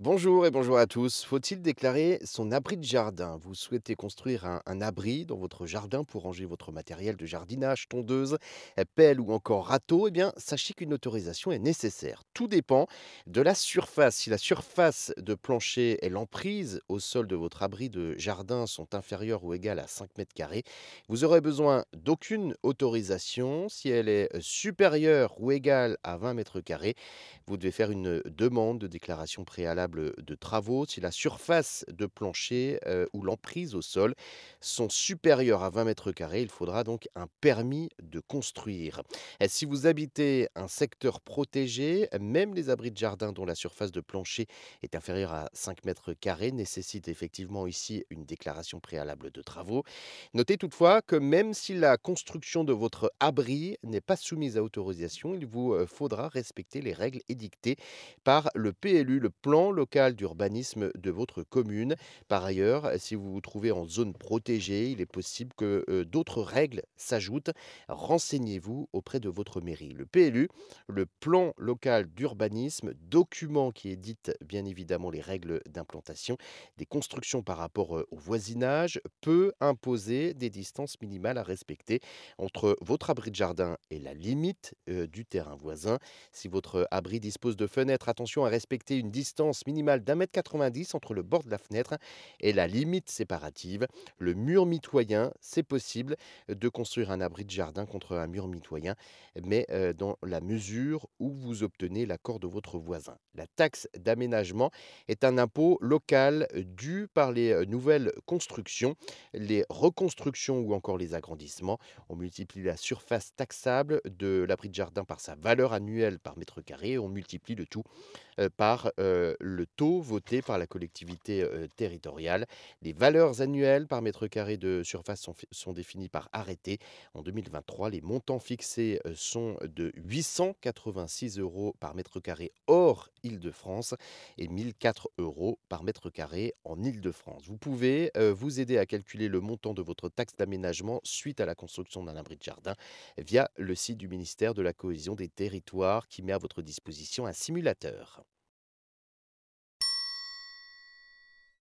Bonjour et bonjour à tous. Faut-il déclarer son abri de jardin? Vous souhaitez construire un, abri dans votre jardin pour ranger votre matériel de jardinage, tondeuse, pelle ou encore râteau? Eh bien, sachez qu'une autorisation est nécessaire. Tout dépend de la surface. Si la surface de plancher et l'emprise au sol de votre abri de jardin sont inférieures ou égales à 5 mètres carrés, vous aurez besoin d'aucune autorisation. Si elle est supérieure ou égale à 20 mètres carrés, vous devez faire une demande de déclaration préalable de travaux. Si la surface de plancher ou l'emprise au sol sont supérieures à 20 mètres carrés, il faudra donc un permis de construire. Et si vous habitez un secteur protégé, même les abris de jardin dont la surface de plancher est inférieure à 5 mètres carrés nécessitent effectivement ici une déclaration préalable de travaux. Notez toutefois que même si la construction de votre abri n'est pas soumise à autorisation, il vous faudra respecter les règles édictées par le PLU, le plan local d'urbanisme de votre commune. Par ailleurs, si vous vous trouvez en zone protégée, il est possible que euh, d'autres règles s'ajoutent. Renseignez-vous auprès de votre mairie. Le PLU, le plan local d'urbanisme, document qui édite bien évidemment les règles d'implantation des constructions par rapport euh, au voisinage, peut imposer des distances minimales à respecter entre votre abri de jardin et la limite euh, du terrain voisin. Si votre abri dispose de fenêtres, attention à respecter une distance minimale d'un mètre 90 entre le bord de la fenêtre et la limite séparative. Le mur mitoyen, c'est possible de construire un abri de jardin contre un mur mitoyen, mais euh, dans la mesure où vous obtenez l'accord de votre voisin. La taxe d'aménagement est un impôt local dû par les euh, nouvelles constructions, les reconstructions ou encore les agrandissements. On multiplie la surface taxable de l'abri de jardin par sa valeur annuelle par mètre carré on multiplie le tout euh, par euh, le taux voté par la collectivité euh, territoriale. Les valeurs annuelles par mètre carré de surface sont, fi- sont définies par arrêté. En 2023, les montants fixés euh, sont de 886 euros par mètre carré hors Île-de-France et 1004 euros par mètre carré en Île-de-France. Vous pouvez euh, vous aider à calculer le montant de votre taxe d'aménagement suite à la construction d'un abri de jardin via le site du ministère de la Cohésion des Territoires qui met à votre disposition un simulateur.